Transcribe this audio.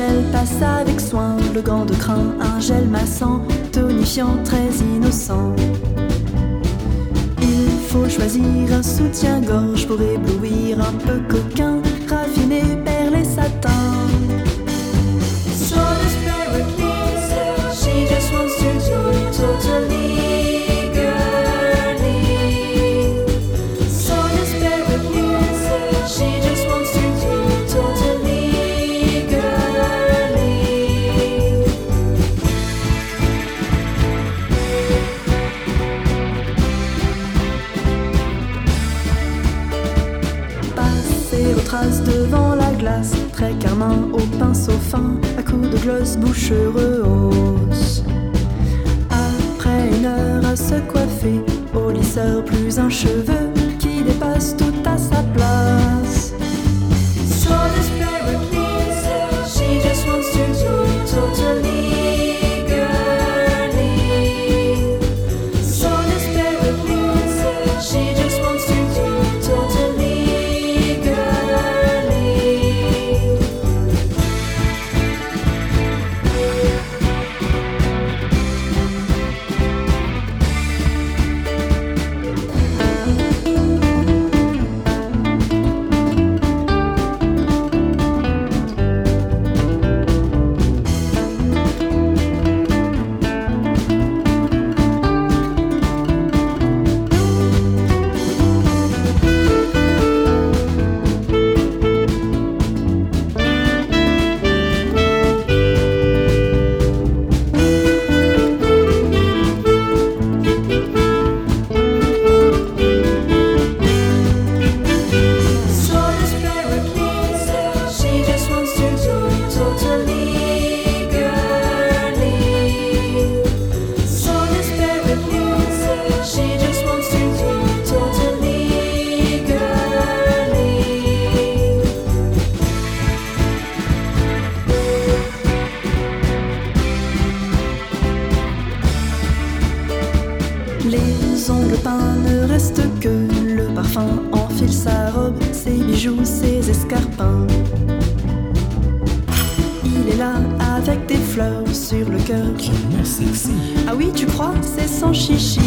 avec soin le gant de crin, un gel massant, tonifiant, très innocent. Il faut choisir un soutien-gorge pour éblouir un peu coquin, raffiné, traces devant la glace, très carmin au pinceau fin, à coups de gloss bouchereux hausse. Après une heure à se coiffer, au lisseur plus un cheveu qui dépasse tout à sa place. Les ongles peints ne restent que le parfum enfile sa robe, ses bijoux, ses escarpins. Il est là avec des fleurs sur le cœur. Ah oui, tu crois, c'est sans chichi.